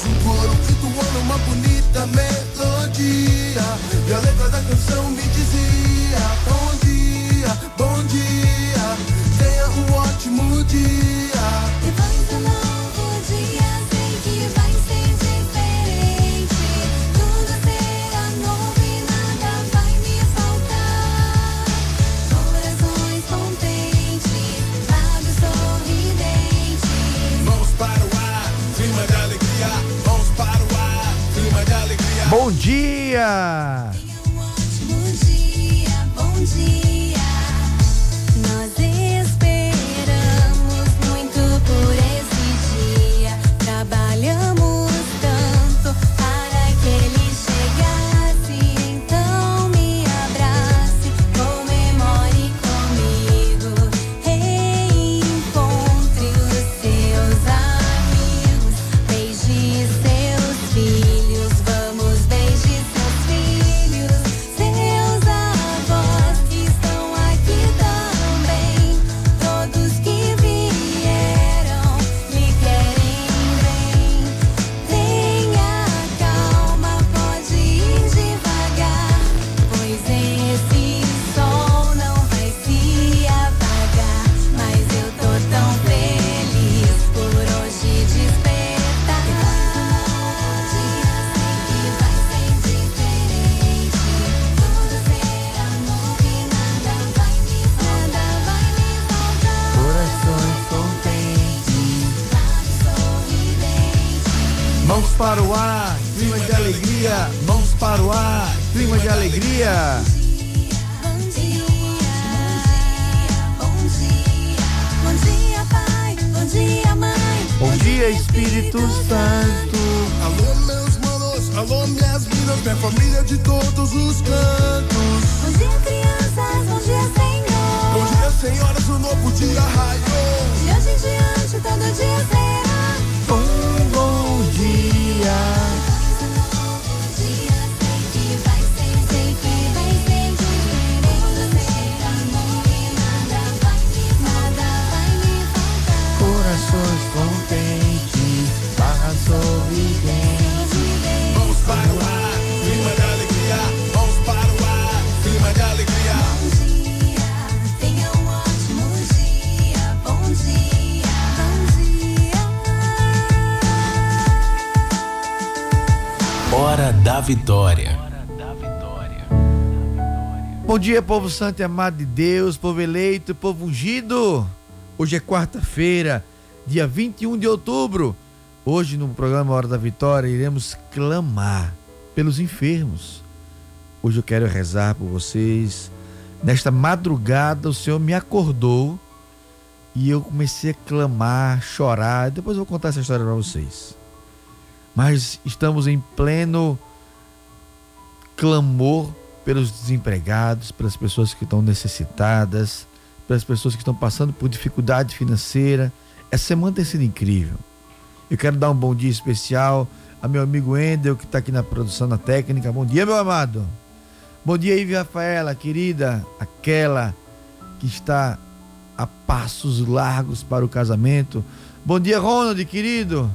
Apenas um coro entoando uma bonita melodia. E a letra da canção me dizia: Bom dia, bom dia. Tenha um ótimo dia. Dia! Bom dia, povo santo e amado de Deus, povo eleito, povo ungido. Hoje é quarta-feira, dia 21 de outubro. Hoje, no programa Hora da Vitória, iremos clamar pelos enfermos. Hoje eu quero rezar por vocês. Nesta madrugada, o Senhor me acordou e eu comecei a clamar, chorar. Depois eu vou contar essa história para vocês. Mas estamos em pleno clamor pelos desempregados, pelas pessoas que estão necessitadas, pelas pessoas que estão passando por dificuldade financeira. Essa semana tem sido incrível. Eu quero dar um bom dia especial a meu amigo Endel, que está aqui na produção, na técnica. Bom dia, meu amado. Bom dia, Ive Rafaela, querida, aquela que está a passos largos para o casamento. Bom dia, Ronald, querido.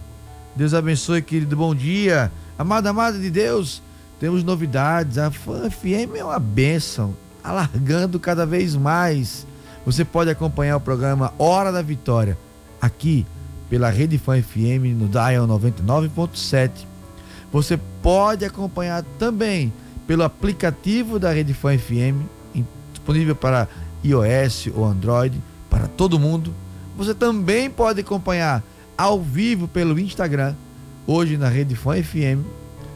Deus abençoe, querido. Bom dia. Amada, amada de Deus, temos novidades. A Fã FM é uma bênção, alargando cada vez mais. Você pode acompanhar o programa Hora da Vitória aqui pela Rede Fã FM no Dial 99.7 Você pode acompanhar também pelo aplicativo da Rede Fã FM, disponível para iOS ou Android, para todo mundo. Você também pode acompanhar ao vivo pelo Instagram, hoje na Rede Fã FM.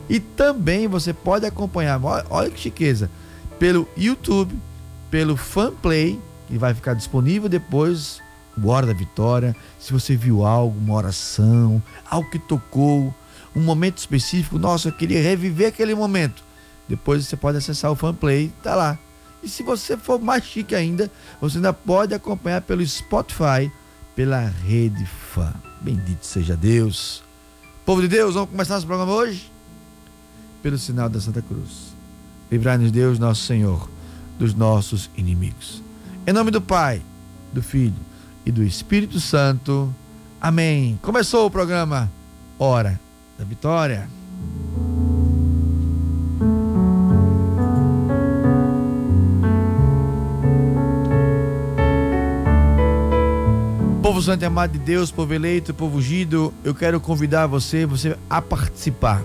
E também você pode acompanhar, olha que chiqueza, pelo YouTube, pelo Fanplay, que vai ficar disponível depois, o Hora da Vitória. Se você viu algo, uma oração, algo que tocou, um momento específico, nossa, eu queria reviver aquele momento. Depois você pode acessar o Fanplay, tá lá. E se você for mais chique ainda, você ainda pode acompanhar pelo Spotify, pela Rede Fã. Bendito seja Deus. Povo de Deus, vamos começar nosso programa hoje? Pelo sinal da Santa Cruz. Livrai-nos, Deus, nosso Senhor, dos nossos inimigos. Em nome do Pai, do Filho e do Espírito Santo. Amém. Começou o programa Hora da Vitória. Povo santo e amado de Deus, povo eleito, povo ungido, eu quero convidar você, você a participar.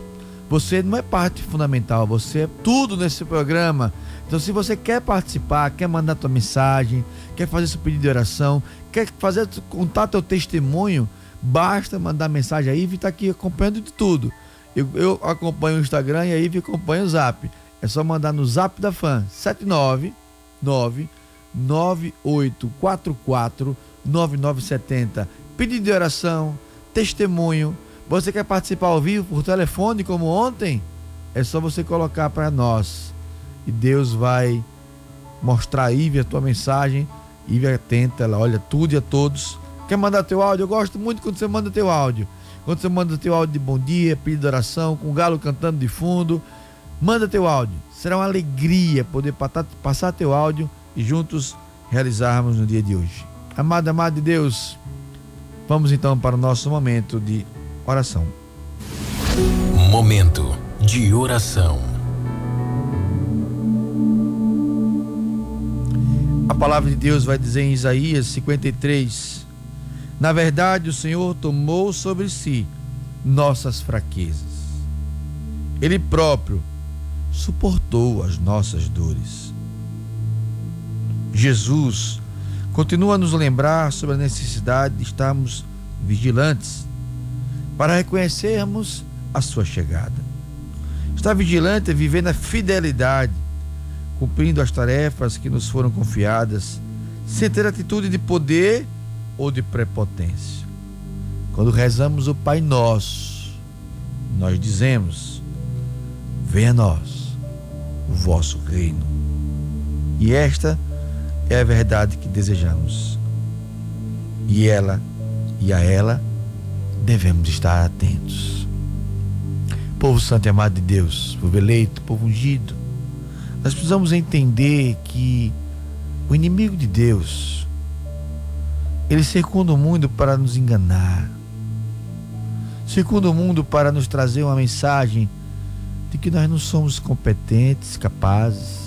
Você não é parte fundamental, você é tudo nesse programa. Então, se você quer participar, quer mandar tua mensagem, quer fazer seu pedido de oração, quer fazer contar teu testemunho, basta mandar mensagem aí e está aqui acompanhando de tudo. Eu, eu, acompanho o Instagram e aí acompanho o Zap. É só mandar no Zap da Fã 799 9844 9970. Pedido de oração, testemunho. Você quer participar ao vivo por telefone como ontem? É só você colocar para nós. E Deus vai mostrar a a tua mensagem. Ivy é atenta, ela olha tudo e a todos. Quer mandar teu áudio? Eu gosto muito quando você manda teu áudio. Quando você manda teu áudio de bom dia, pedido de oração, com o galo cantando de fundo. Manda teu áudio. Será uma alegria poder passar teu áudio e juntos realizarmos no dia de hoje. Amado, amado de Deus, vamos então para o nosso momento de oração. Momento de oração. A palavra de Deus vai dizer em Isaías 53: Na verdade, o Senhor tomou sobre si nossas fraquezas. Ele próprio suportou as nossas dores. Jesus continua a nos lembrar sobre a necessidade de estarmos vigilantes para reconhecermos a sua chegada. Estar vigilante viver na fidelidade, cumprindo as tarefas que nos foram confiadas, sem ter atitude de poder ou de prepotência. Quando rezamos o Pai Nosso, nós dizemos: Venha a nós o vosso reino. E esta é a verdade que desejamos. E ela e a ela devemos estar atentos. Povo santo e amado de Deus, povo eleito, povo ungido, nós precisamos entender que o inimigo de Deus, ele circunda o mundo para nos enganar, circunda o mundo para nos trazer uma mensagem de que nós não somos competentes, capazes,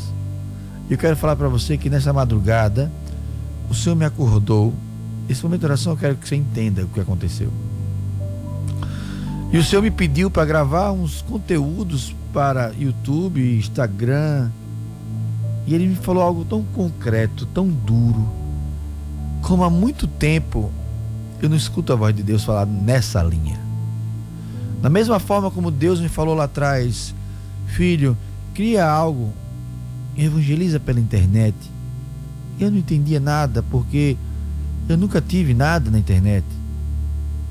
eu quero falar para você que nessa madrugada o Senhor me acordou. Esse momento de oração eu quero que você entenda o que aconteceu. E o Senhor me pediu para gravar uns conteúdos para YouTube, Instagram. E ele me falou algo tão concreto, tão duro, como há muito tempo eu não escuto a voz de Deus falar nessa linha. Da mesma forma como Deus me falou lá atrás, filho, cria algo evangeliza pela internet. Eu não entendia nada porque eu nunca tive nada na internet.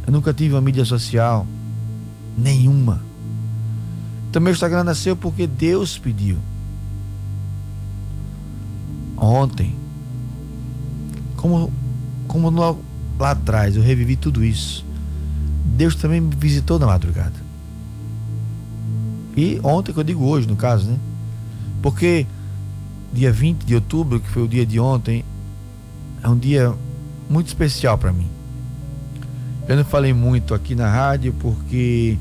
Eu nunca tive uma mídia social. Nenhuma. Então meu Instagram nasceu porque Deus pediu. Ontem, como, como lá atrás eu revivi tudo isso, Deus também me visitou na madrugada. E ontem, que eu digo hoje, no caso, né? Porque dia 20 de outubro, que foi o dia de ontem, é um dia muito especial para mim. Eu não falei muito aqui na rádio porque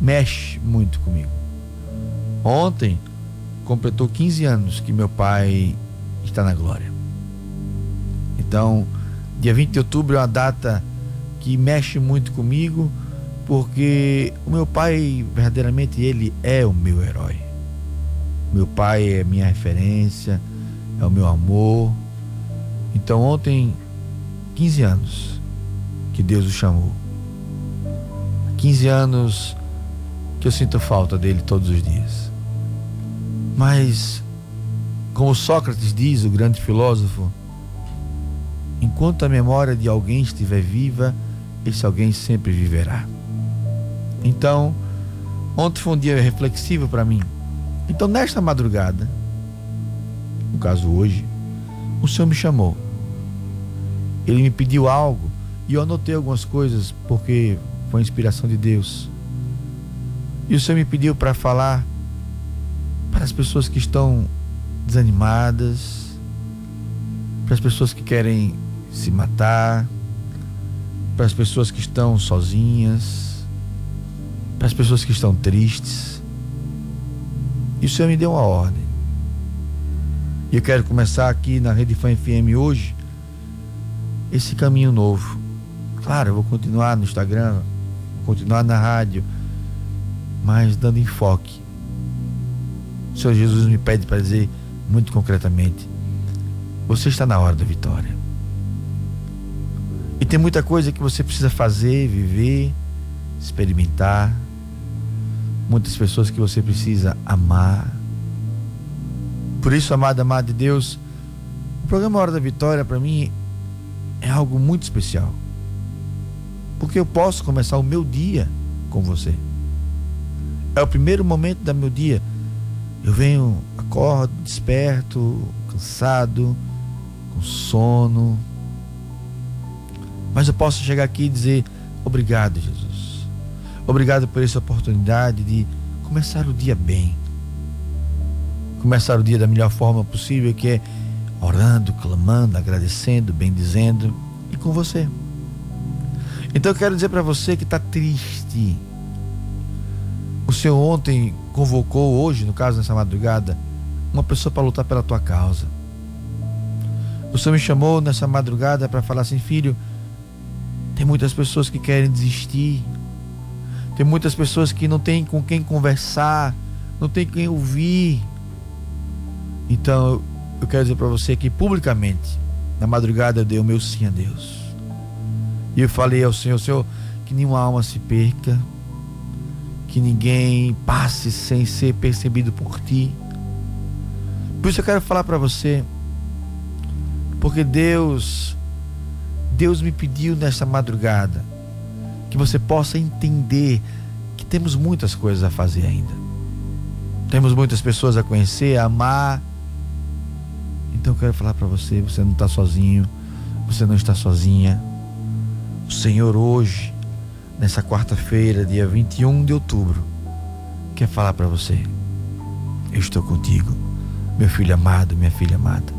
mexe muito comigo. Ontem completou 15 anos que meu pai está na glória. Então, dia 20 de outubro é uma data que mexe muito comigo, porque o meu pai, verdadeiramente, ele é o meu herói. Meu pai é minha referência, é o meu amor. Então, ontem, 15 anos que Deus o chamou. 15 anos que eu sinto falta dele todos os dias. Mas, como Sócrates diz, o grande filósofo, enquanto a memória de alguém estiver viva, esse alguém sempre viverá. Então, ontem foi um dia reflexivo para mim. Então, nesta madrugada, no caso hoje, o Senhor me chamou. Ele me pediu algo e eu anotei algumas coisas porque foi inspiração de Deus. E o Senhor me pediu para falar para as pessoas que estão desanimadas, para as pessoas que querem se matar, para as pessoas que estão sozinhas, para as pessoas que estão tristes. E o Senhor me deu uma ordem. E eu quero começar aqui na Rede Fã FM hoje esse caminho novo. Claro, eu vou continuar no Instagram, vou continuar na rádio, mas dando enfoque. O Senhor Jesus me pede para dizer muito concretamente: você está na hora da vitória. E tem muita coisa que você precisa fazer, viver, experimentar. Muitas pessoas que você precisa amar. Por isso, amado, amado de Deus, o programa Hora da Vitória para mim é algo muito especial. Porque eu posso começar o meu dia com você. É o primeiro momento do meu dia. Eu venho, acordo, desperto, cansado, com sono, mas eu posso chegar aqui e dizer: obrigado, Jesus. Obrigado por essa oportunidade de começar o dia bem. Começar o dia da melhor forma possível, que é orando, clamando, agradecendo, bendizendo e com você. Então eu quero dizer para você que está triste. O Senhor ontem convocou, hoje, no caso nessa madrugada, uma pessoa para lutar pela tua causa. O Senhor me chamou nessa madrugada para falar assim, filho, tem muitas pessoas que querem desistir. Tem muitas pessoas que não têm com quem conversar, não tem quem ouvir. Então, eu quero dizer para você que publicamente, na madrugada eu dei o meu sim a Deus. E eu falei ao Senhor, Senhor, que nenhuma alma se perca, que ninguém passe sem ser percebido por ti. Por isso eu quero falar para você, porque Deus Deus me pediu nesta madrugada que você possa entender que temos muitas coisas a fazer ainda. Temos muitas pessoas a conhecer, a amar. Então eu quero falar para você, você não está sozinho, você não está sozinha. O Senhor hoje, nessa quarta-feira, dia 21 de outubro, quer falar para você: Eu estou contigo, meu filho amado, minha filha amada.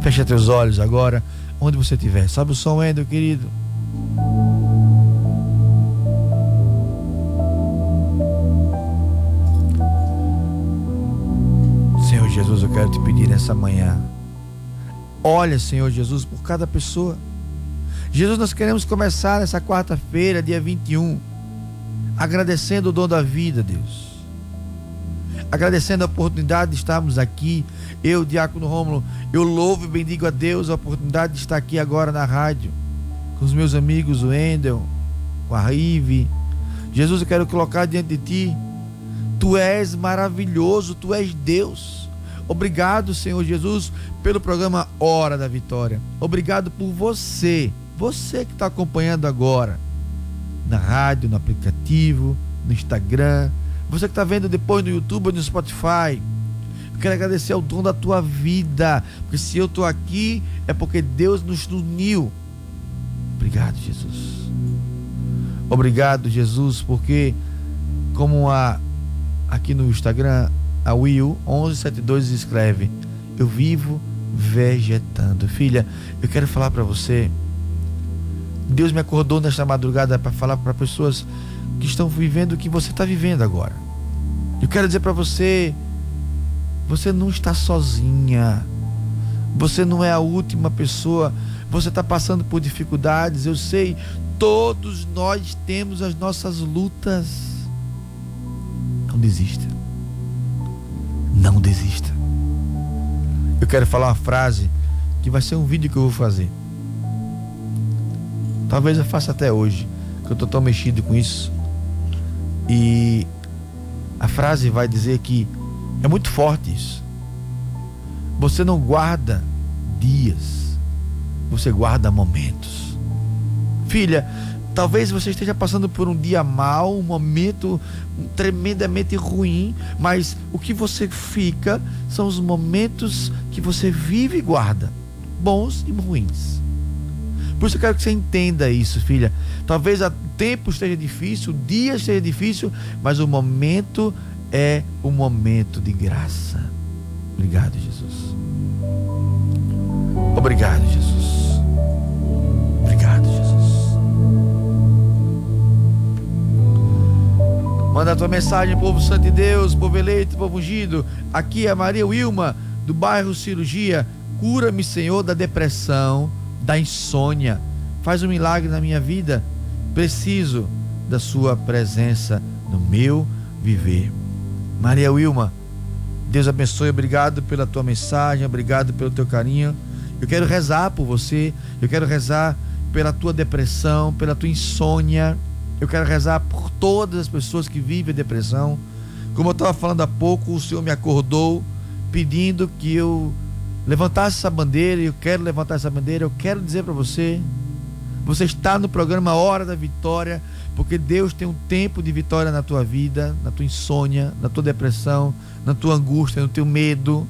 Fecha teus olhos agora onde você estiver. Sabe o som, Wendel, querido? Senhor Jesus, eu quero te pedir nessa manhã. Olha, Senhor Jesus, por cada pessoa. Jesus, nós queremos começar nessa quarta-feira, dia 21, agradecendo o dom da vida, Deus agradecendo a oportunidade de estarmos aqui. Eu, Diácono Rômulo, eu louvo e bendigo a Deus a oportunidade de estar aqui agora na rádio, com os meus amigos, o Wendel, com a Rive. Jesus, eu quero colocar diante de ti. Tu és maravilhoso, tu és Deus. Obrigado, Senhor Jesus, pelo programa Hora da Vitória. Obrigado por você, você que está acompanhando agora, na rádio, no aplicativo, no Instagram, você que está vendo depois no YouTube ou no Spotify. Eu quero agradecer ao dom da tua vida. Porque se eu estou aqui, é porque Deus nos uniu. Obrigado, Jesus. Obrigado, Jesus, porque como a aqui no Instagram, a Will 1172 escreve: Eu vivo vegetando. Filha, eu quero falar para você. Deus me acordou nesta madrugada para falar para pessoas que estão vivendo o que você está vivendo agora. Eu quero dizer para você, você não está sozinha. Você não é a última pessoa. Você está passando por dificuldades, eu sei. Todos nós temos as nossas lutas. Não desista. Não desista. Eu quero falar uma frase que vai ser um vídeo que eu vou fazer. Talvez eu faça até hoje, que eu estou tão mexido com isso. E a frase vai dizer que é muito forte isso. Você não guarda dias, você guarda momentos. Filha, talvez você esteja passando por um dia mau, um momento tremendamente ruim, mas o que você fica são os momentos que você vive e guarda, bons e ruins. Por isso eu quero que você entenda isso, filha. Talvez o tempo esteja difícil, o dia esteja difícil, mas o momento é o momento de graça. Obrigado, Jesus. Obrigado, Jesus. Obrigado, Jesus. Manda a tua mensagem, povo santo de Deus, povo eleito, povo ungido. Aqui é Maria Wilma, do bairro Cirurgia. Cura-me, Senhor, da depressão da insônia. Faz um milagre na minha vida. Preciso da sua presença no meu viver. Maria Wilma, Deus abençoe, obrigado pela tua mensagem, obrigado pelo teu carinho. Eu quero rezar por você, eu quero rezar pela tua depressão, pela tua insônia. Eu quero rezar por todas as pessoas que vivem depressão. Como eu estava falando há pouco, o Senhor me acordou pedindo que eu levantasse essa bandeira, eu quero levantar essa bandeira, eu quero dizer para você, você está no programa Hora da Vitória, porque Deus tem um tempo de vitória na tua vida, na tua insônia, na tua depressão, na tua angústia, no teu medo,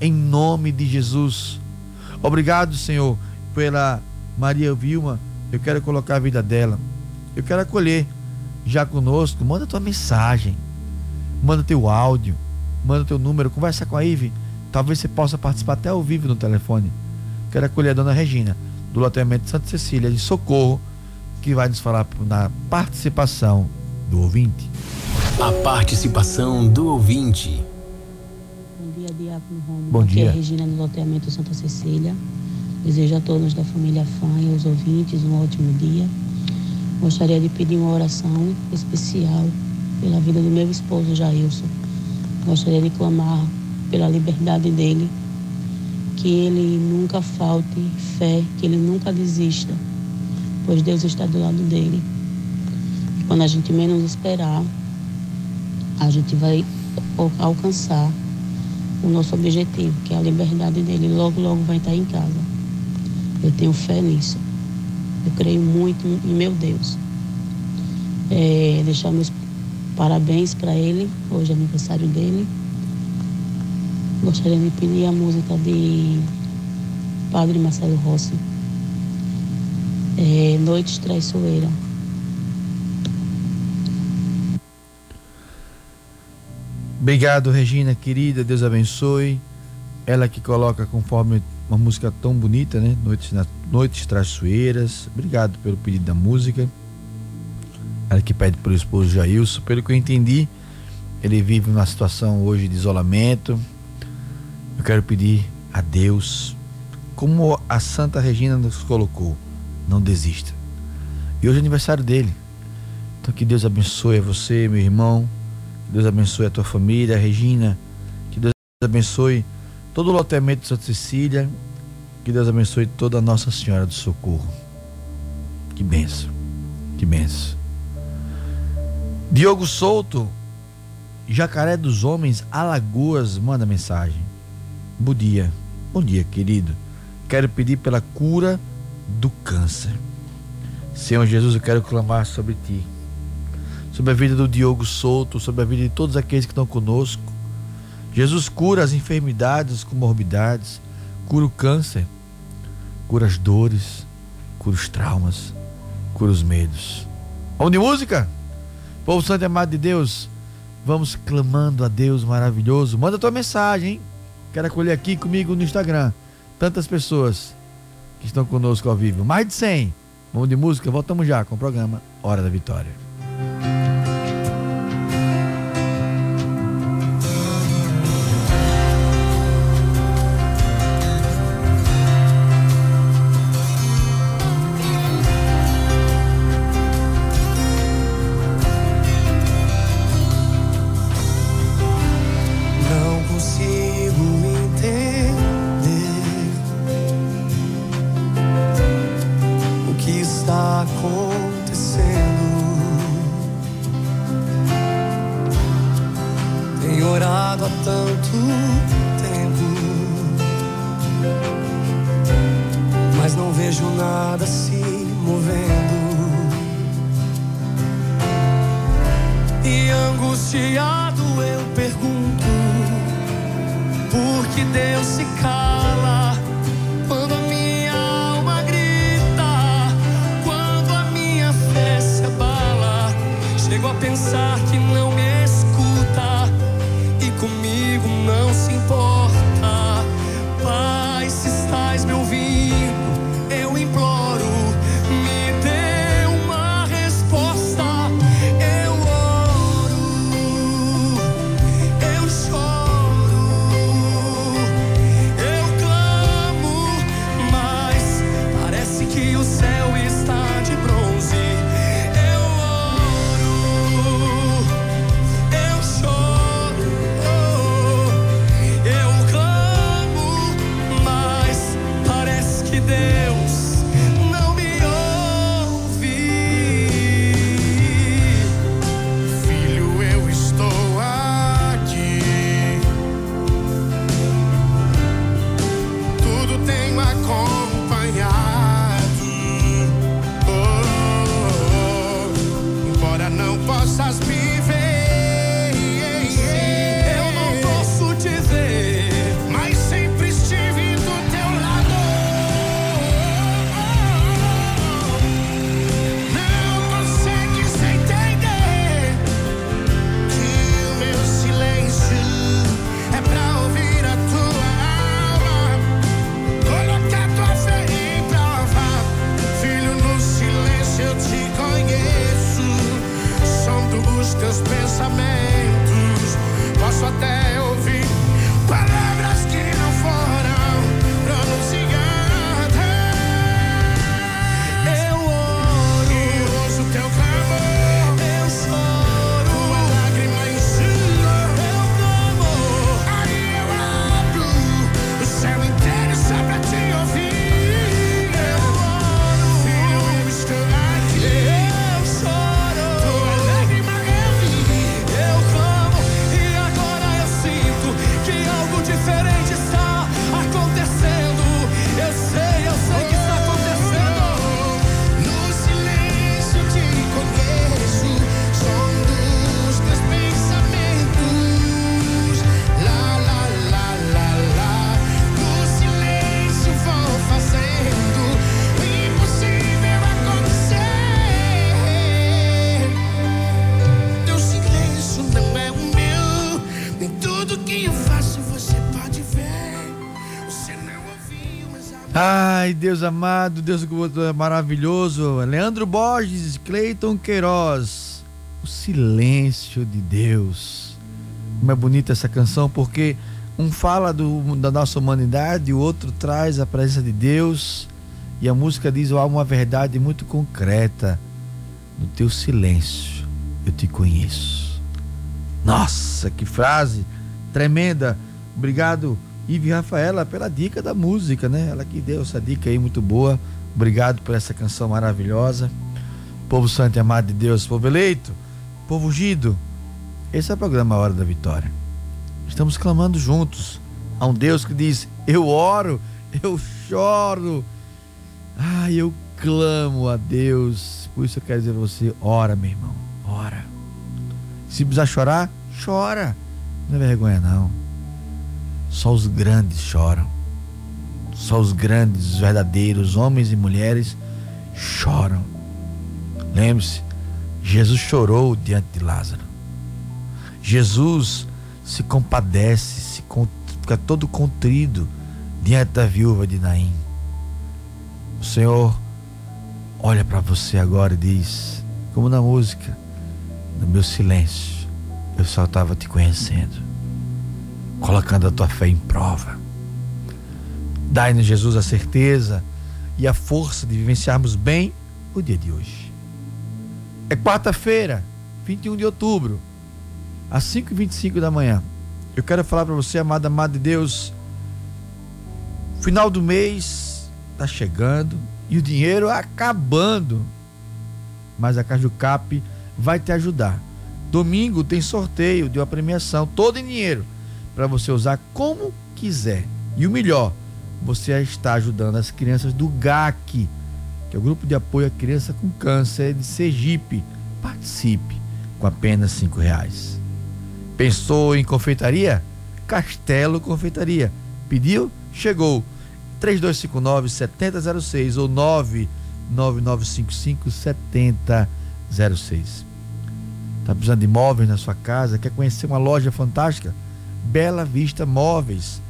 em nome de Jesus. Obrigado, Senhor, pela Maria Vilma. Eu quero colocar a vida dela. Eu quero acolher já conosco. Manda tua mensagem, manda teu áudio, manda teu número, conversa com a Ive Talvez você possa participar até ao vivo no telefone. Quero acolher a dona Regina, do loteamento de Santa Cecília, de Socorro, que vai nos falar na participação do ouvinte. A participação do ouvinte. Bom dia, Diácono Romulo. Bom Aqui dia. é Regina, do loteamento Santa Cecília. Desejo a todos da família Fã e aos ouvintes um ótimo dia. Gostaria de pedir uma oração especial pela vida do meu esposo Jailson. Gostaria de clamar pela liberdade dele, que ele nunca falte fé, que ele nunca desista, pois Deus está do lado dele. E quando a gente menos esperar, a gente vai al- alcançar o nosso objetivo, que é a liberdade dele. Logo, logo vai estar em casa. Eu tenho fé nisso. Eu creio muito em meu Deus. É, deixar meus parabéns para ele, hoje é aniversário dele. Gostaria de pedir a música de Padre Marcelo Rossi. É, Noites Traiçoeira. Obrigado, Regina, querida. Deus abençoe. Ela que coloca conforme uma música tão bonita, né? Noites, na, Noites Traiçoeiras. Obrigado pelo pedido da música. Ela que pede pelo esposo Jailson. Pelo que eu entendi, ele vive uma situação hoje de isolamento. Eu quero pedir a Deus, como a Santa Regina nos colocou, não desista. E hoje é aniversário dele. Então que Deus abençoe a você, meu irmão. Que Deus abençoe a tua família, Regina. Que Deus abençoe todo o loteamento de Santa Cecília. Que Deus abençoe toda a Nossa Senhora do Socorro. Que benção. Que benção. Diogo Souto, Jacaré dos Homens, Alagoas, manda mensagem. Bom dia. Bom dia, querido. Quero pedir pela cura do câncer. Senhor Jesus, eu quero clamar sobre ti. Sobre a vida do Diogo Souto, sobre a vida de todos aqueles que estão conosco. Jesus cura as enfermidades, as comorbidades, cura o câncer, cura as dores, cura os traumas, cura os medos. Vamos de música? Povo Santo e Amado de Deus, vamos clamando a Deus maravilhoso. Manda tua mensagem, hein? Quero acolher aqui comigo no Instagram. Tantas pessoas que estão conosco ao vivo. Mais de 100. Vamos de música, voltamos já com o programa Hora da Vitória. Ai, Deus amado, Deus maravilhoso. Leandro Borges, Cleiton Queiroz. O silêncio de Deus. Como é bonita essa canção, porque um fala do- da nossa humanidade, o outro traz a presença de Deus. E a música diz: há uma verdade muito concreta. No teu silêncio eu te conheço. Nossa, que frase tremenda. Obrigado, Ive Rafaela, pela dica da música, né? Ela que deu essa dica aí muito boa. Obrigado por essa canção maravilhosa. Povo santo e amado de Deus, povo eleito, povo ungido. Esse é o programa Hora da Vitória. Estamos clamando juntos a um Deus que diz: Eu oro, eu choro. Ai, eu clamo a Deus. Por isso eu quero dizer a você: ora, meu irmão, ora. Se precisar chorar, chora. Não é vergonha, não. Só os grandes choram. Só os grandes, os verdadeiros homens e mulheres choram. Lembre-se, Jesus chorou diante de Lázaro. Jesus se compadece, se fica todo contrido diante da viúva de Naim. O Senhor olha para você agora e diz, como na música, no meu silêncio, eu só estava te conhecendo, colocando a tua fé em prova. Dai-nos, Jesus, a certeza e a força de vivenciarmos bem o dia de hoje. É quarta-feira, 21 de outubro, às 5h25 da manhã. Eu quero falar para você, amada, amada de Deus, final do mês está chegando e o dinheiro acabando. Mas a Cajucap vai te ajudar. Domingo tem sorteio de uma premiação, todo em dinheiro. Para você usar como quiser. E o melhor, você está ajudando as crianças do GAC, que é o Grupo de Apoio à Criança com Câncer de Sergipe. Participe com apenas cinco reais. Pensou em confeitaria? Castelo Confeitaria. Pediu? Chegou. 3259 7006 ou 99955 7006. Tá precisando de móveis na sua casa? Quer conhecer uma loja fantástica? Bela Vista Móveis.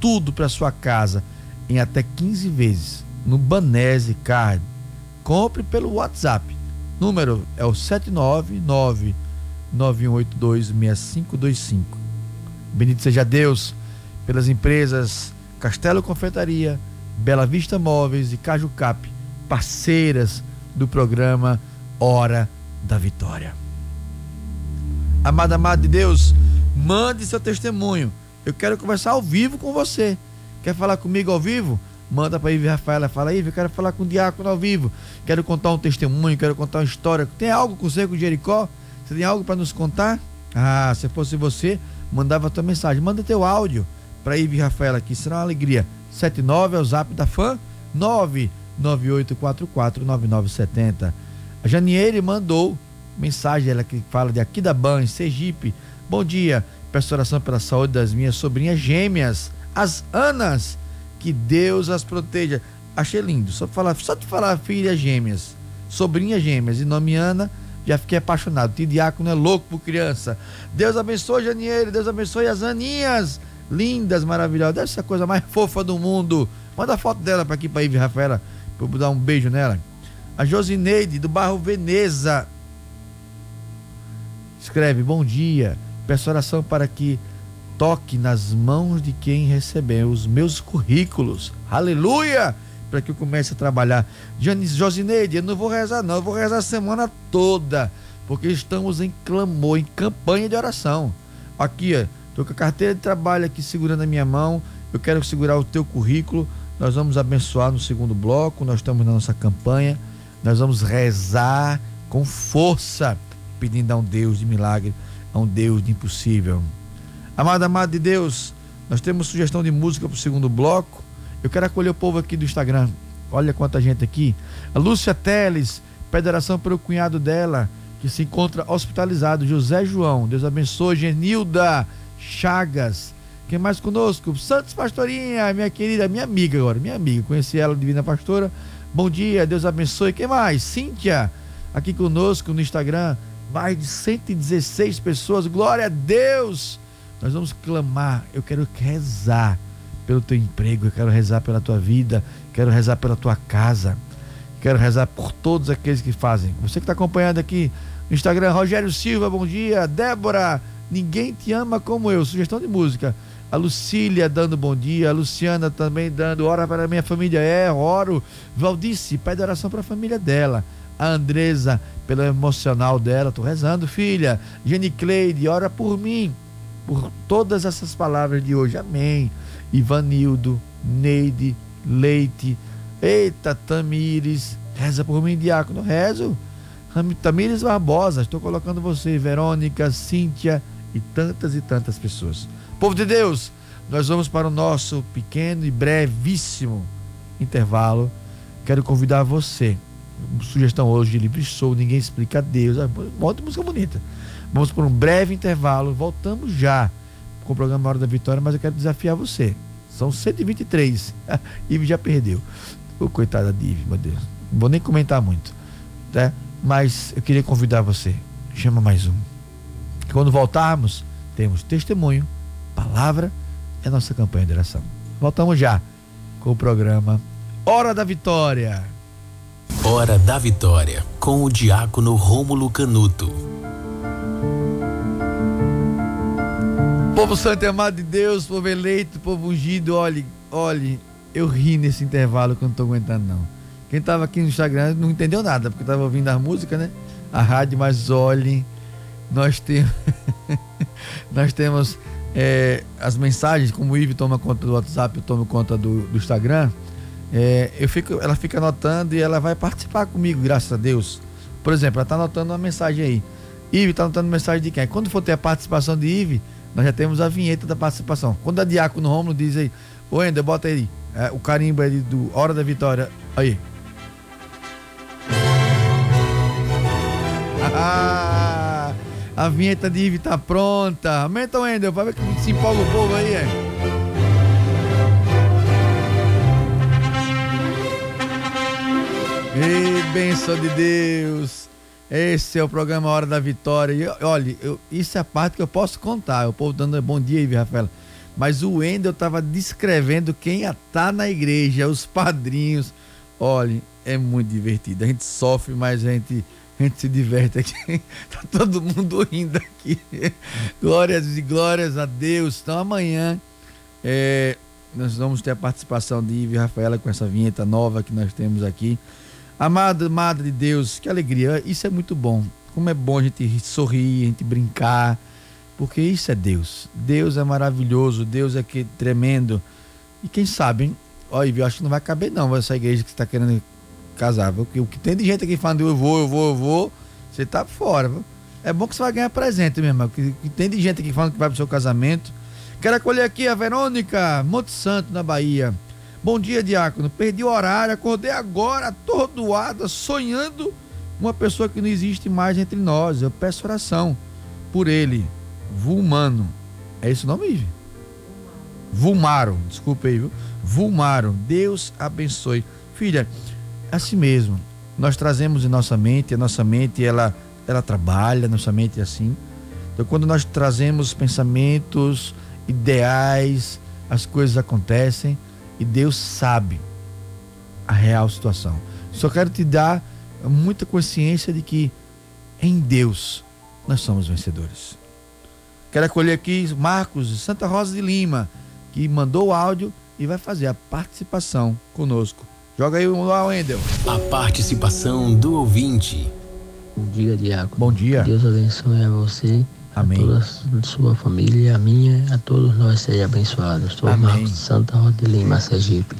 Tudo para sua casa em até 15 vezes no Banese Card. Compre pelo WhatsApp. Número é o 799 91826525. Bendito seja Deus pelas empresas Castelo Confeitaria, Bela Vista Móveis e Caju Cap, parceiras do programa Hora da Vitória. Amada, amada de Deus, mande seu testemunho. Eu quero conversar ao vivo com você. Quer falar comigo ao vivo? Manda para Ive Rafaela, fala aí, eu quero falar com o diácono ao vivo. Quero contar um testemunho, quero contar uma história. Tem algo com o Seco Jericó? Você tem algo para nos contar? Ah, se fosse você, mandava tua mensagem. Manda teu áudio para Ive Rafaela aqui, será uma alegria. 79 é o zap da fã, 998449970. A Janiele mandou mensagem, ela que fala de aqui da Ban, Sergipe. Bom dia, peço oração pela saúde das minhas sobrinhas gêmeas, as Anas. Que Deus as proteja. Achei lindo, só falar, só te falar filhas gêmeas, sobrinhas gêmeas, e nome Ana, já fiquei apaixonado. Tio Diácono é louco por criança. Deus abençoe, Janiele, Deus abençoe as Aninhas, lindas, maravilhosas. Deve ser a coisa mais fofa do mundo. Manda a foto dela para aqui, para Ive Rafaela, para eu dar um beijo nela. A Josineide, do bairro Veneza, escreve: Bom dia, peço oração para que toque nas mãos de quem recebeu os meus currículos. Aleluia! Para que eu comece a trabalhar. Janice Josineide, eu não vou rezar, não, eu vou rezar a semana toda, porque estamos em clamor, em campanha de oração. Aqui, ó, com a carteira de trabalho aqui segurando a minha mão. Eu quero segurar o teu currículo. Nós vamos abençoar no segundo bloco. Nós estamos na nossa campanha. Nós vamos rezar com força pedindo a um Deus de milagre, a um Deus de impossível. Amado, amado de Deus, nós temos sugestão de música para o segundo bloco. Eu quero acolher o povo aqui do Instagram. Olha quanta gente aqui. A Lúcia Teles, pede oração pelo cunhado dela, que se encontra hospitalizado. José João, Deus abençoe. Genilda Chagas. Quem mais conosco? Santos Pastorinha, minha querida, minha amiga agora, minha amiga. Conheci ela, Divina Pastora. Bom dia, Deus abençoe. Quem mais? Cíntia, aqui conosco no Instagram mais de 116 pessoas. Glória a Deus! Nós vamos clamar. Eu quero rezar pelo teu emprego, eu quero rezar pela tua vida, quero rezar pela tua casa, quero rezar por todos aqueles que fazem. Você que está acompanhando aqui no Instagram, Rogério Silva, bom dia. Débora, ninguém te ama como eu. Sugestão de música. A Lucília dando bom dia, a Luciana também dando ora para a minha família. É, oro. Valdice, pede oração para a família dela. A Andresa, pelo emocional dela, tô rezando, filha. Jenny Cleide, ora por mim, por todas essas palavras de hoje. Amém. Ivanildo, Neide, Leite, eita, Tamires, reza por mim, diácono, rezo. Tamires Barbosa, estou colocando você, Verônica, Cíntia e tantas e tantas pessoas. Povo de Deus, nós vamos para o nosso pequeno e brevíssimo intervalo. Quero convidar você sugestão hoje de livre show, ninguém explica a Deus. Bota música bonita. Vamos por um breve intervalo, voltamos já com o programa Hora da Vitória, mas eu quero desafiar você. São 123. Ive já perdeu. Ô, coitada de Ive, meu Deus. Não vou nem comentar muito. Né? Mas eu queria convidar você. Chama mais um. Quando voltarmos, temos testemunho, palavra a nossa campanha de oração. Voltamos já com o programa Hora da Vitória. Hora da Vitória, com o diácono Rômulo Canuto. Povo santo e amado de Deus, povo eleito, povo ungido, olhe, olhe, eu ri nesse intervalo que eu não tô aguentando não. Quem tava aqui no Instagram não entendeu nada, porque tava ouvindo as músicas, né? A rádio, mas olhe, nós temos nós temos é, as mensagens, como o Ive toma conta do WhatsApp, eu tomo conta do, do Instagram é, eu fico, ela fica anotando e ela vai participar comigo, graças a Deus. Por exemplo, ela está anotando uma mensagem aí. Ive está anotando mensagem de quem? Quando for ter a participação de Ive, nós já temos a vinheta da participação. Quando a Diácono Romulo diz aí, ô Ender, bota aí, é, o carimbo aí do Hora da Vitória. Aí. Ah, a vinheta de Ive tá pronta. Aumenta o Ender, pra ver que se empolga o povo aí, é. Ei, benção de Deus. Esse é o programa Hora da Vitória. E olha, eu, isso é a parte que eu posso contar. O povo dando bom dia aí, Rafaela. Mas o Wendel estava descrevendo quem está na igreja, os padrinhos. Olha, é muito divertido. A gente sofre, mas a gente, a gente se diverte aqui. tá todo mundo rindo aqui. Glórias e glórias a Deus. Então amanhã é, nós vamos ter a participação de Ive e Rafaela com essa vinheta nova que nós temos aqui. Amada, amada de Deus, que alegria. Isso é muito bom. Como é bom a gente sorrir, a gente brincar, porque isso é Deus. Deus é maravilhoso, Deus é que tremendo. E quem sabe, hein? Olha, eu acho que não vai caber não essa igreja que está querendo casar. Porque o que tem de gente aqui falando eu vou, eu vou, eu vou, você tá fora. Viu? É bom que você vai ganhar presente mesmo. Que, que tem de gente aqui falando que vai pro seu casamento. Quero acolher aqui a Verônica Monte Santo, na Bahia. Bom dia, Diácono. Perdi o horário, acordei agora, atordoada, sonhando uma pessoa que não existe mais entre nós. Eu peço oração por ele. Vulmano. É esse o nome, Ive? Vulmaro. Desculpa aí, viu? Vulmaro. Deus abençoe. Filha, assim mesmo. Nós trazemos em nossa mente, a nossa mente, ela, ela trabalha, nossa mente é assim. Então, quando nós trazemos pensamentos, ideais, as coisas acontecem e Deus sabe a real situação. Só quero te dar muita consciência de que em Deus nós somos vencedores. Quero acolher aqui Marcos de Santa Rosa de Lima, que mandou o áudio e vai fazer a participação conosco. Joga aí o Wendel. A participação do ouvinte. Bom dia, Diácono. Bom dia. Deus abençoe a você, Amém. a toda a sua família, a minha, a todos nós sejam abençoados. Sou Amém. Marcos Santa Rosa de Lima, Sergipe.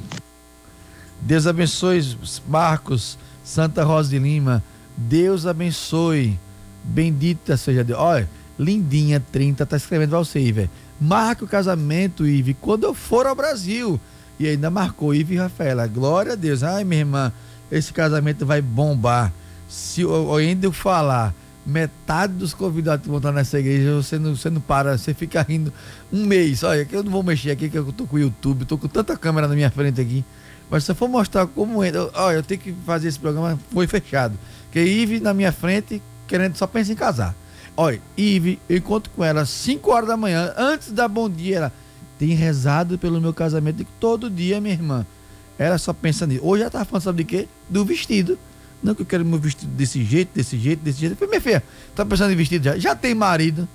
Deus abençoe Marcos, Santa Rosa de Lima. Deus abençoe. Bendita seja Deus. Olha, Lindinha 30 tá escrevendo pra você, Ive. Marca o casamento, Ive, quando eu for ao Brasil. E ainda marcou Ive e Rafaela. Glória a Deus. Ai, minha irmã, esse casamento vai bombar. Se o ainda eu falar metade dos convidados que vão estar nessa igreja, você não, você não para, você fica rindo um mês. Olha, que eu não vou mexer aqui, que eu tô com o YouTube, tô com tanta câmera na minha frente aqui. Mas se eu for mostrar como entra, olha, eu tenho que fazer esse programa, foi fechado. Porque Ive na minha frente, querendo, só pensa em casar. Olha, Ive, eu encontro com ela às 5 horas da manhã, antes da bom dia, ela tem rezado pelo meu casamento todo dia, minha irmã. Ela só pensa nisso. Hoje ela tá falando, sabe de quê? Do vestido. Não que eu quero meu vestido desse jeito, desse jeito, desse jeito. Eu falei, minha filha, tá pensando em vestido já? Já tem marido?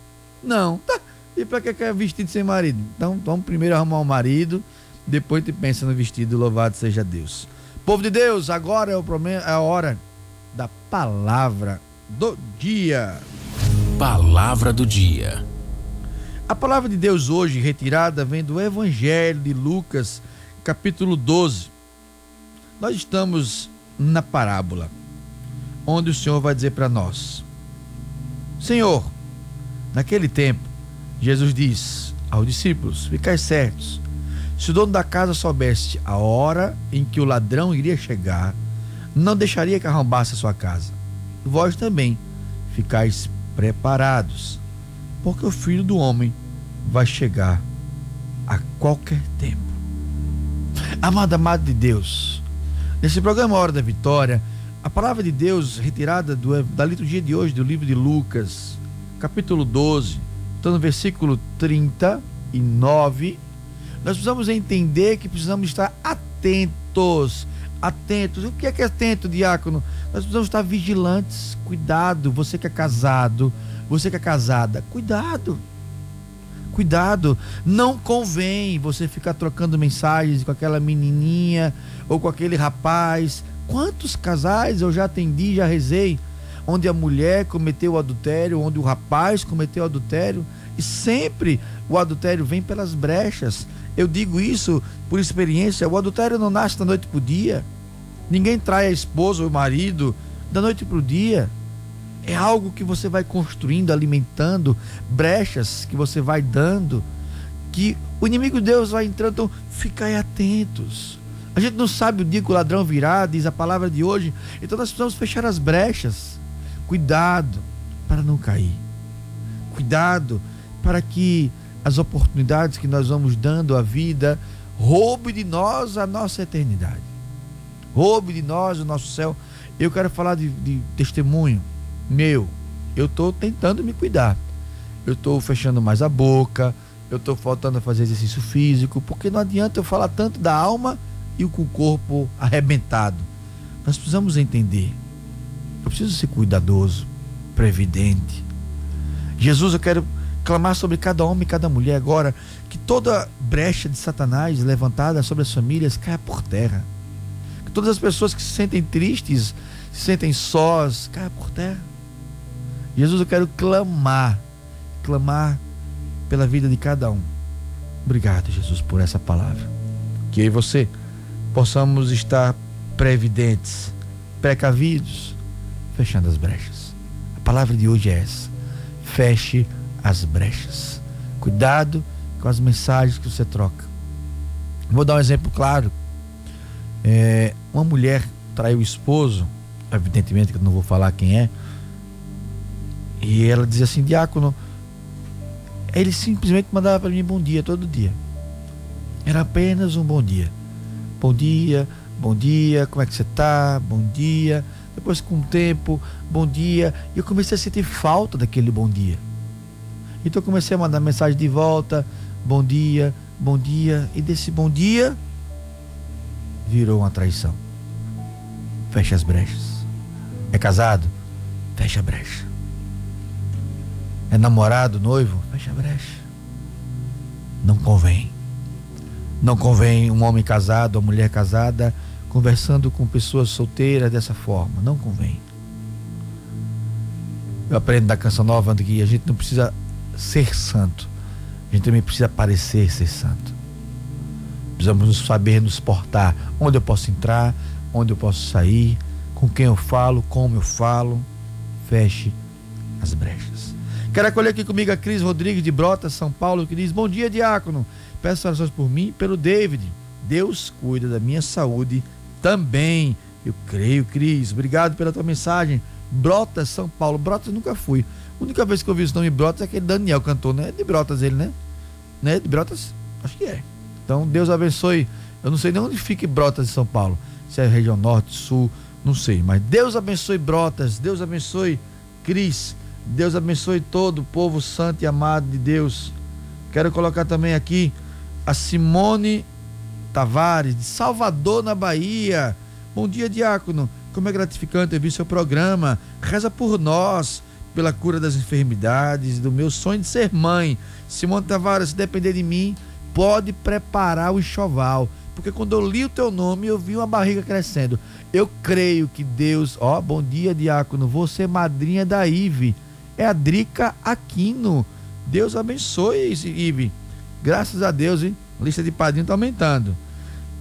Não. Tá. E pra que quer vestido sem marido? Então vamos primeiro arrumar um marido, depois te pensa no vestido, louvado seja Deus. Povo de Deus, agora é, o problema, é a hora da palavra do dia. Palavra do dia. A palavra de Deus hoje retirada vem do Evangelho de Lucas, capítulo 12. Nós estamos na parábola, onde o Senhor vai dizer para nós: Senhor, naquele tempo, Jesus diz aos discípulos: Ficai certos, se o dono da casa soubesse a hora em que o ladrão iria chegar, não deixaria que arrombasse a sua casa. Vós também ficais preparados, porque o filho do homem vai chegar a qualquer tempo. Amado, amado de Deus, nesse programa Hora da Vitória, a palavra de Deus retirada do, da liturgia de hoje do livro de Lucas, capítulo 12, então no versículo 39, nós precisamos entender que precisamos estar atentos. Atentos. O que é que é atento, diácono? Nós precisamos estar vigilantes. Cuidado, você que é casado, você que é casada, cuidado. Cuidado, não convém você ficar trocando mensagens com aquela menininha ou com aquele rapaz. Quantos casais eu já atendi, já rezei, onde a mulher cometeu o adultério, onde o rapaz cometeu o adultério, e sempre o adultério vem pelas brechas. Eu digo isso por experiência, o adultério não nasce da noite para o dia. Ninguém trai a esposa ou o marido da noite para o dia. É algo que você vai construindo, alimentando, brechas que você vai dando, que o inimigo de Deus vai entrando. Então, ficai atentos. A gente não sabe o dia que o ladrão virá, diz a palavra de hoje. Então nós precisamos fechar as brechas. Cuidado para não cair. Cuidado para que as oportunidades que nós vamos dando à vida roube de nós a nossa eternidade. Roube de nós o nosso céu. Eu quero falar de, de testemunho meu. Eu estou tentando me cuidar. Eu estou fechando mais a boca. Eu estou faltando a fazer exercício físico. Porque não adianta eu falar tanto da alma e com o corpo arrebentado. Nós precisamos entender. Eu preciso ser cuidadoso, previdente. Jesus, eu quero clamar sobre cada homem e cada mulher agora que toda brecha de Satanás levantada sobre as famílias caia por terra. Que todas as pessoas que se sentem tristes, se sentem sós, caia por terra. Jesus, eu quero clamar, clamar pela vida de cada um. Obrigado, Jesus, por essa palavra. Que eu e você possamos estar previdentes, precavidos, fechando as brechas. A palavra de hoje é essa. Feche as brechas. Cuidado com as mensagens que você troca. Vou dar um exemplo claro. É, uma mulher traiu o esposo, evidentemente que eu não vou falar quem é, e ela dizia assim, diácono, ele simplesmente mandava para mim bom dia todo dia. Era apenas um bom dia. Bom dia, bom dia, como é que você está? Bom dia. Depois, com o tempo, bom dia. E eu comecei a sentir falta daquele bom dia. Então, eu comecei a mandar mensagem de volta: bom dia, bom dia. E desse bom dia, virou uma traição. Fecha as brechas. É casado? Fecha a brecha. É namorado, noivo? Fecha a brecha. Não convém. Não convém um homem casado, uma mulher casada conversando com pessoas solteiras dessa forma. Não convém. Eu aprendo da canção nova que a gente não precisa ser santo. A gente também precisa parecer ser santo. Precisamos saber nos portar. Onde eu posso entrar, onde eu posso sair, com quem eu falo, como eu falo. Feche as brechas. Quero acolher aqui comigo a Cris Rodrigues de Brotas, São Paulo, que diz: Bom dia, diácono. Peço orações por mim e pelo David. Deus cuida da minha saúde também. Eu creio, Cris. Obrigado pela tua mensagem. Brotas, São Paulo. Brotas nunca fui. A única vez que eu vi esse nome Brotas é aquele Daniel cantor, né? De Brotas ele, né? Né? De Brotas? Acho que é. Então, Deus abençoe. Eu não sei nem onde fica Brotas de São Paulo. Se é região norte, sul, não sei. Mas Deus abençoe Brotas. Deus abençoe Cris. Deus abençoe todo o povo santo e amado de Deus. Quero colocar também aqui a Simone Tavares, de Salvador, na Bahia. Bom dia, diácono. Como é gratificante ouvir seu programa. Reza por nós, pela cura das enfermidades, do meu sonho de ser mãe. Simone Tavares, se depender de mim, pode preparar o enxoval. Porque quando eu li o teu nome, eu vi uma barriga crescendo. Eu creio que Deus. Ó, bom dia, diácono. Você é madrinha da Ive. É a Drica Aquino. Deus abençoe, Ive. Graças a Deus, hein? A lista de padrinhos está aumentando.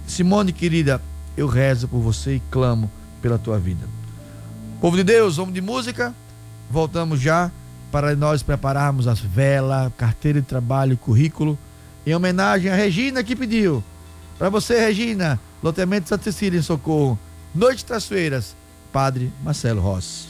Simone, querida, eu rezo por você e clamo pela tua vida. Povo de Deus, vamos de música. Voltamos já para nós prepararmos as velas, carteira de trabalho, currículo, em homenagem a Regina que pediu. Para você, Regina, loteamento Santa Cecília em Socorro, Noite das Feiras, Padre Marcelo Rossi.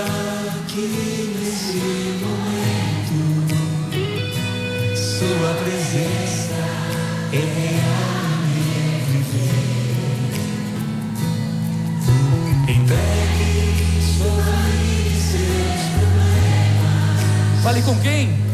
Aqui nesse momento. Sua presença é real e viver. Entregue sua vida e seus problemas. Fale com quem?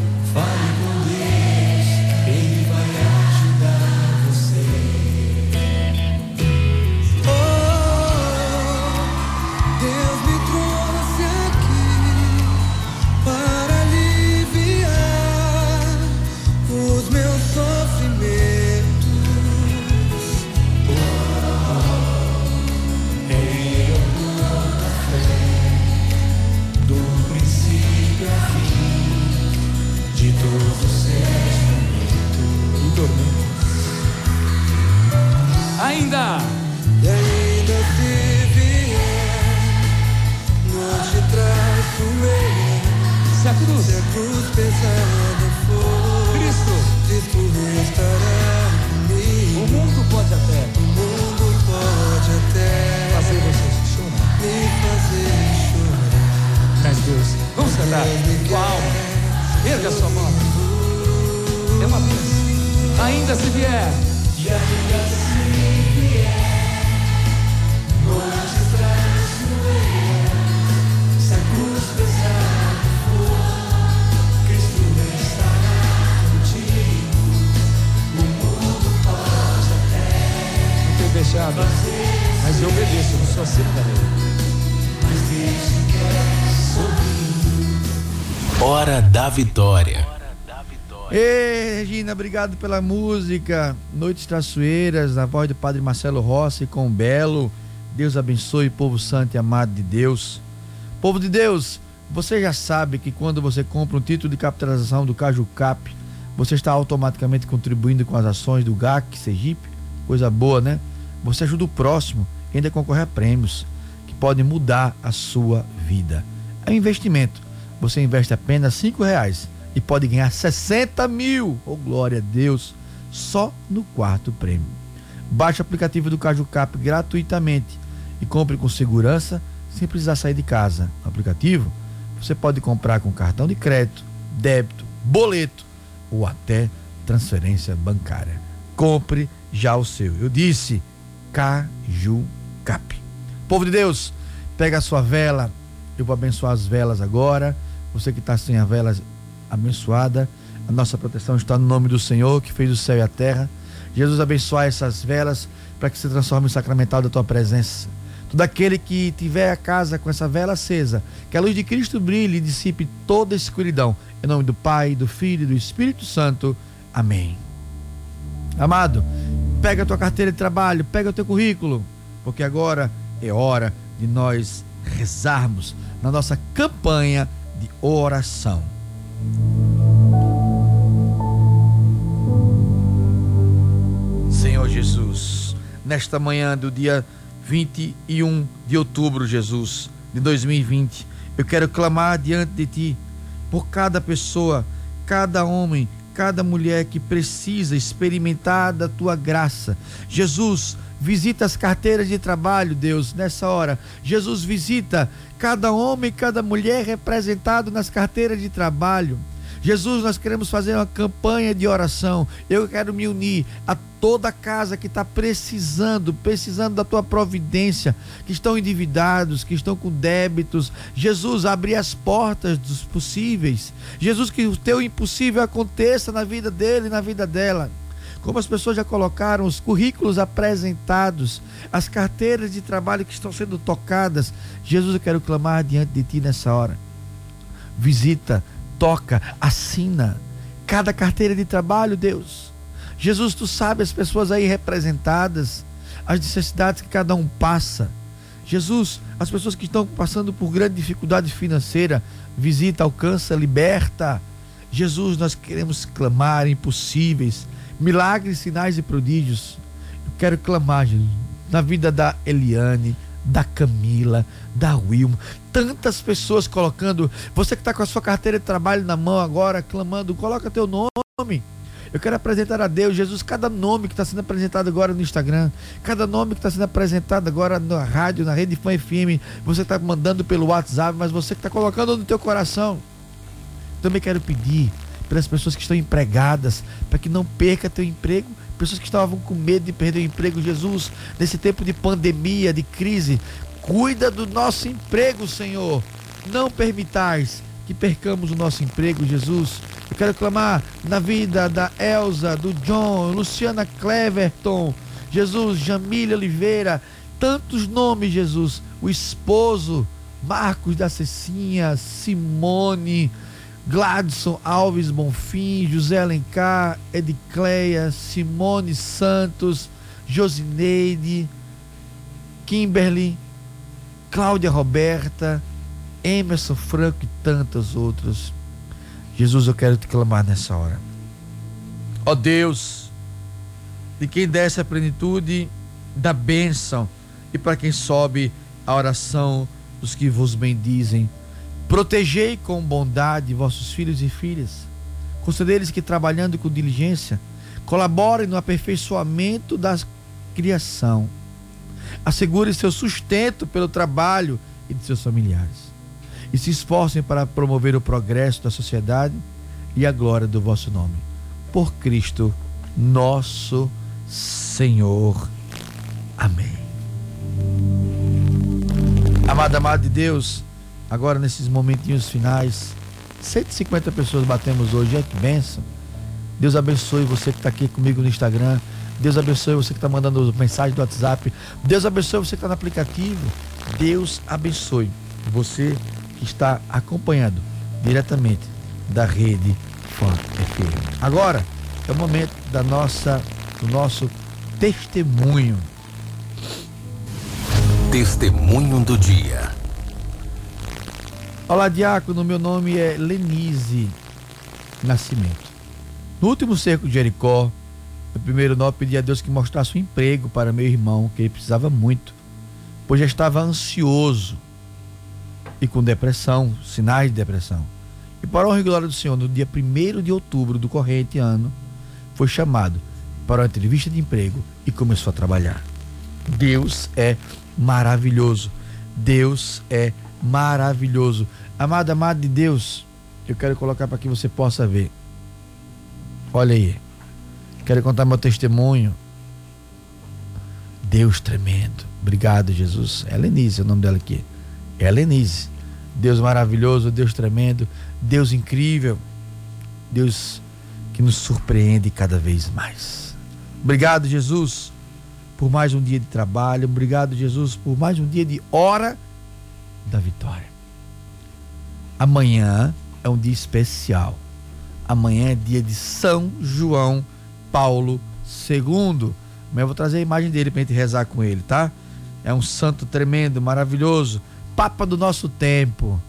Ei, Regina, obrigado pela música. Noites Traçoeiras, na voz do Padre Marcelo Rossi com Belo. Deus abençoe, povo santo e amado de Deus. Povo de Deus, você já sabe que quando você compra um título de capitalização do Caju Cap, você está automaticamente contribuindo com as ações do GAC Sergipe. Coisa boa, né? Você ajuda o próximo e ainda concorre a prêmios que podem mudar a sua vida. É um investimento. Você investe apenas cinco reais e pode ganhar 60 mil. Oh, glória a Deus! Só no quarto prêmio. Baixe o aplicativo do Caju Cap gratuitamente e compre com segurança sem precisar sair de casa. No aplicativo, você pode comprar com cartão de crédito, débito, boleto ou até transferência bancária. Compre já o seu. Eu disse Caju Cap. Povo de Deus, pega a sua vela. Eu vou abençoar as velas agora. Você que está sem a vela abençoada, a nossa proteção está no nome do Senhor que fez o céu e a terra. Jesus abençoe essas velas para que se transforme em sacramental da tua presença. Todo aquele que tiver a casa com essa vela acesa, que a luz de Cristo brilhe e dissipe toda a escuridão. Em nome do Pai, do Filho e do Espírito Santo. Amém. Amado, pega a tua carteira de trabalho, pega o teu currículo, porque agora é hora de nós rezarmos na nossa campanha de oração. Senhor Jesus, nesta manhã do dia 21 de outubro, Jesus, de 2020, eu quero clamar diante de Ti por cada pessoa, cada homem, cada mulher que precisa experimentar da Tua graça. Jesus, visita as carteiras de trabalho, Deus, nessa hora. Jesus, visita cada homem, cada mulher representado nas carteiras de trabalho. Jesus, nós queremos fazer uma campanha de oração. Eu quero me unir a toda casa que está precisando, precisando da tua providência, que estão endividados, que estão com débitos. Jesus, abrir as portas dos possíveis. Jesus, que o teu impossível aconteça na vida dele e na vida dela. Como as pessoas já colocaram os currículos apresentados, as carteiras de trabalho que estão sendo tocadas. Jesus, eu quero clamar diante de ti nessa hora. Visita toca, assina cada carteira de trabalho, Deus. Jesus, tu sabe as pessoas aí representadas, as necessidades que cada um passa. Jesus, as pessoas que estão passando por grande dificuldade financeira, visita, alcança, liberta. Jesus, nós queremos clamar impossíveis, milagres, sinais e prodígios. Eu quero clamar, Jesus, na vida da Eliane, da Camila, da Wilma, tantas pessoas colocando, você que está com a sua carteira de trabalho na mão agora, clamando, coloca teu nome. Eu quero apresentar a Deus, Jesus, cada nome que está sendo apresentado agora no Instagram, cada nome que está sendo apresentado agora na rádio, na Rede Fã FM, você está mandando pelo WhatsApp, mas você que está colocando no teu coração. Também quero pedir pelas pessoas que estão empregadas, para que não perca teu emprego, pessoas que estavam com medo de perder o emprego, Jesus, nesse tempo de pandemia, de crise, cuida do nosso emprego, Senhor. Não permitais que percamos o nosso emprego, Jesus. Eu quero clamar na vida da Elza, do John, Luciana Cleverton, Jesus, Jamília Oliveira, tantos nomes, Jesus. O esposo, Marcos da Cecinha, Simone, Gladson Alves Bonfim, José Alencar, Edicleia, Simone Santos, Josineide, Kimberly, Cláudia Roberta, Emerson Franco e tantos outros. Jesus, eu quero te clamar nessa hora. Ó oh Deus, de quem desce a plenitude da bênção e para quem sobe a oração dos que vos bendizem. Protegei com bondade vossos filhos e filhas. Concedei-lhes que, trabalhando com diligência, colaborem no aperfeiçoamento da criação. Assegure seu sustento pelo trabalho e de seus familiares. E se esforcem para promover o progresso da sociedade e a glória do vosso nome. Por Cristo, nosso Senhor. Amém. Amada, amada de Deus, agora nesses momentinhos finais, 150 pessoas batemos hoje, é que benção. Deus abençoe você que está aqui comigo no Instagram. Deus abençoe você que está mandando mensagem do WhatsApp. Deus abençoe você que está no aplicativo. Deus abençoe você que está acompanhando diretamente da rede Fã. Agora é o momento da nossa, do nosso testemunho. Testemunho do dia. Olá, diácono. Meu nome é Lenise Nascimento. No último cerco de Jericó, no primeiro nó, pedi a Deus que mostrasse um emprego para meu irmão, que ele precisava muito, pois já estava ansioso e com depressão, sinais de depressão. E para honra e glória do Senhor, no dia 1 de outubro do corrente ano, foi chamado para uma entrevista de emprego e começou a trabalhar. Deus é maravilhoso. Deus é maravilhoso. Amado, amado de Deus, eu quero colocar para que você possa ver. Olha aí. Quero contar meu testemunho. Deus tremendo. Obrigado, Jesus. É Lenise, é o nome dela aqui. É Lenise. Deus maravilhoso, Deus tremendo, Deus incrível. Deus que nos surpreende cada vez mais. Obrigado, Jesus, por mais um dia de trabalho. Obrigado, Jesus, por mais um dia de hora da vitória. Amanhã é um dia especial. Amanhã é dia de São João Paulo II. Amanhã eu vou trazer a imagem dele para a gente rezar com ele, tá? É um santo tremendo, maravilhoso. Papa do nosso tempo.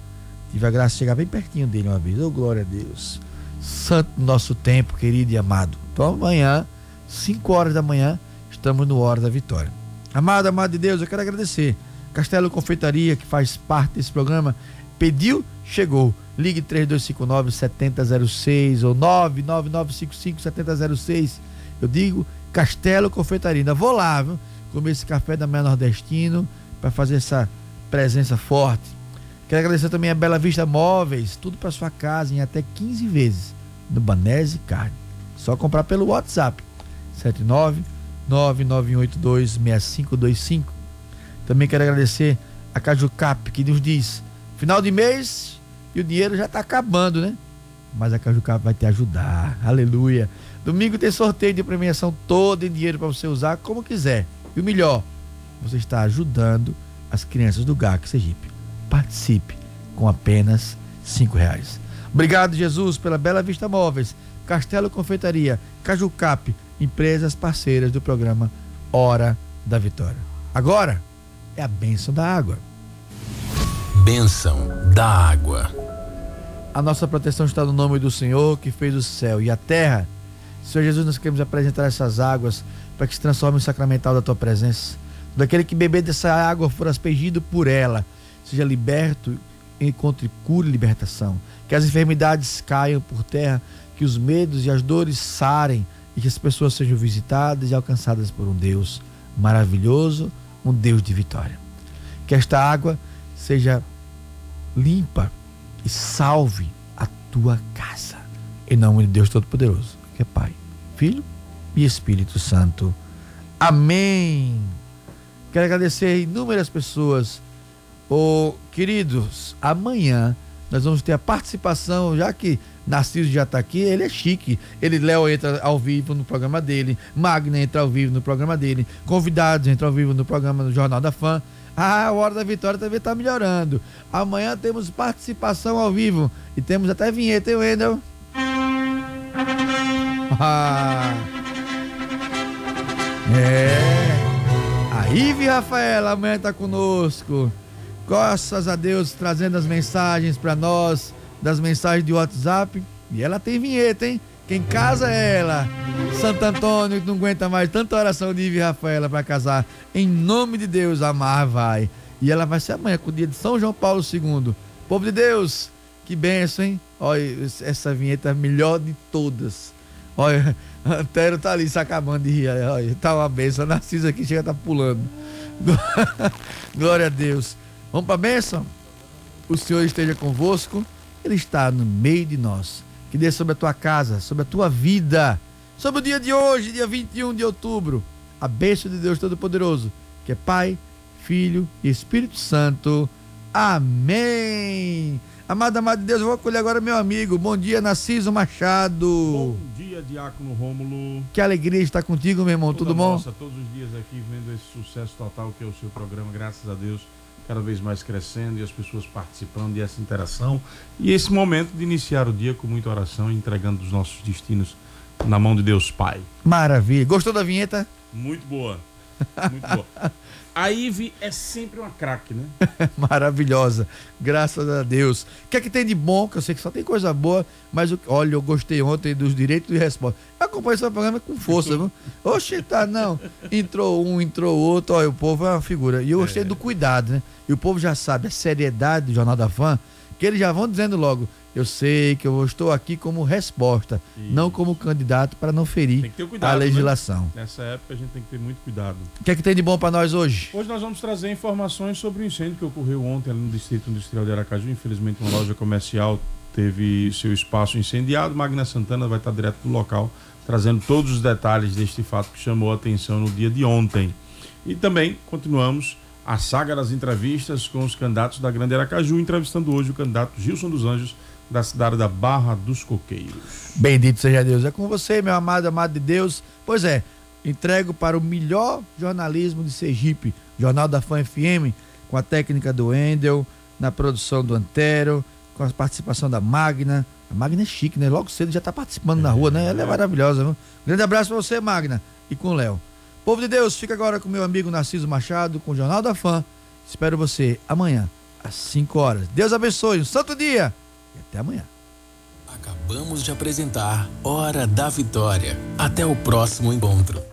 Tive a graça de chegar bem pertinho dele uma vez. Oh, glória a Deus. Santo do nosso tempo, querido e amado. Então amanhã, 5 horas da manhã, estamos no Hora da Vitória. Amado, amado de Deus, eu quero agradecer. Castelo Confeitaria, que faz parte desse programa, pediu, chegou. Ligue 3259 7006 ou 99955 7006. Eu digo Castelo Confeitaria. Vou lá, viu? Comer esse café da manhã nordestino para fazer essa presença forte. Quero agradecer também a Bela Vista Móveis, tudo para sua casa em até 15 vezes no Banese Carne. Só comprar pelo WhatsApp 79 99182 6525. Também quero agradecer a Cajucap que nos diz: final de mês e o dinheiro já está acabando, né? Mas a Cajucap vai te ajudar. Aleluia. Domingo tem sorteio de premiação toda em dinheiro para você usar como quiser. E o melhor, você está ajudando as crianças do GAC Sergipe. Participe com apenas cinco reais. Obrigado, Jesus, pela Bela Vista Móveis, Castelo Confeitaria, Cajucap, empresas parceiras do programa Hora da Vitória. Agora é a bênção da água. Bênção da água. A nossa proteção está no nome do Senhor que fez o céu e a terra. Senhor Jesus, nós queremos apresentar essas águas para que se transforme em sacramental da tua presença. Daquele que beber dessa água for aspergido por ela, seja liberto, encontre cura e libertação. Que as enfermidades caiam por terra, que os medos e as dores sarem e que as pessoas sejam visitadas e alcançadas por um Deus maravilhoso, um Deus de vitória. Que esta água seja limpa e salve a tua casa. Em nome de Deus Todo-Poderoso, que é Pai, Filho e Espírito Santo. Amém. Quero agradecer inúmeras pessoas. Oh, queridos, amanhã nós vamos ter a participação, já que Narciso já está aqui, ele é chique. Ele, Léo, entra ao vivo no programa dele, Magna entra ao vivo no programa dele, convidados entram ao vivo no programa do Jornal da Fã. Ah, a Hora da Vitória também está melhorando. Amanhã temos participação ao vivo e temos até vinheta, hein, Wendel? Ah, é. A Ive Rafaela amanhã está conosco. Graças a Deus, trazendo as mensagens para nós, das mensagens de WhatsApp. E ela tem vinheta, hein? Quem casa é ela. Santo Antônio não aguenta mais tanta oração de Ive Rafaela para casar. Em nome de Deus, amar vai. E ela vai ser amanhã, com o dia de São João Paulo II. Povo de Deus, que benção, hein? Olha, essa vinheta é a melhor de todas. Olha, Antero tá ali se acabando de rir. Olha, tá uma benção. A Narcisa aqui chega, tá pulando. Glória a Deus. Vamos pra benção? O Senhor esteja convosco. Ele está no meio de nós. Que dê sobre a tua casa, sobre a tua vida, sobre o dia de hoje, dia 21 de outubro. A bênção de Deus Todo-Poderoso, que é Pai, Filho e Espírito Santo. Amém. Amado, amado de Deus, eu vou acolher agora meu amigo. Bom dia, Narciso Machado. Bom dia, Diácono Rômulo. Que alegria estar contigo, meu irmão. Toda Tudo bom? Nossa, todos os dias aqui vendo esse sucesso total que é o seu programa, graças a Deus, cada vez mais crescendo e as pessoas participando e essa interação. E esse momento de iniciar o dia com muita oração entregando os nossos destinos na mão de Deus Pai. Maravilha. Gostou da vinheta? Muito boa. Muito boa. A Ive é sempre uma craque, né? Maravilhosa. Graças a Deus. O que é que tem de bom? Que eu sei que só tem coisa boa, mas o- olha, eu gostei ontem dos direitos de resposta. Eu acompanho esse programa com força, viu? Oxe, tá, não. Entrou um, entrou outro, olha, o povo é uma figura. E eu gostei do cuidado, né? E o povo já sabe a seriedade do Jornal da Fã, que eles já vão dizendo logo. Eu sei que eu estou aqui como resposta, não como candidato para não ferir cuidado. a né? legislação. Nessa época a gente tem que ter muito cuidado. O que é que tem de bom para nós hoje? Hoje nós vamos trazer informações sobre o incêndio que ocorreu ontem ali no Distrito Industrial de Aracaju. Infelizmente, uma loja comercial teve seu espaço incendiado. Magna Santana vai estar direto do local, trazendo todos os detalhes deste fato que chamou a atenção no dia de ontem. E também continuamos a saga das entrevistas com os candidatos da Grande Aracaju, entrevistando hoje o candidato Gilson dos Anjos, da cidade da Barra dos Coqueiros. Bendito seja Deus. É com você, meu amado, amado de Deus. Pois é, entrego para o melhor jornalismo de Sergipe, Jornal da Fã FM, com a técnica do Endel, na produção do Antero, com a participação da Magna. A Magna é chique, né? Logo cedo já está participando na rua, né? Ela é maravilhosa. Viu? Grande abraço para você, Magna, e com o Léo. Povo de Deus, fica agora com meu amigo Narciso Machado, com o Jornal da Fã. Espero você amanhã, às 5 horas. Deus abençoe, um santo dia e até amanhã. Acabamos de apresentar Hora da Vitória. Até o próximo encontro.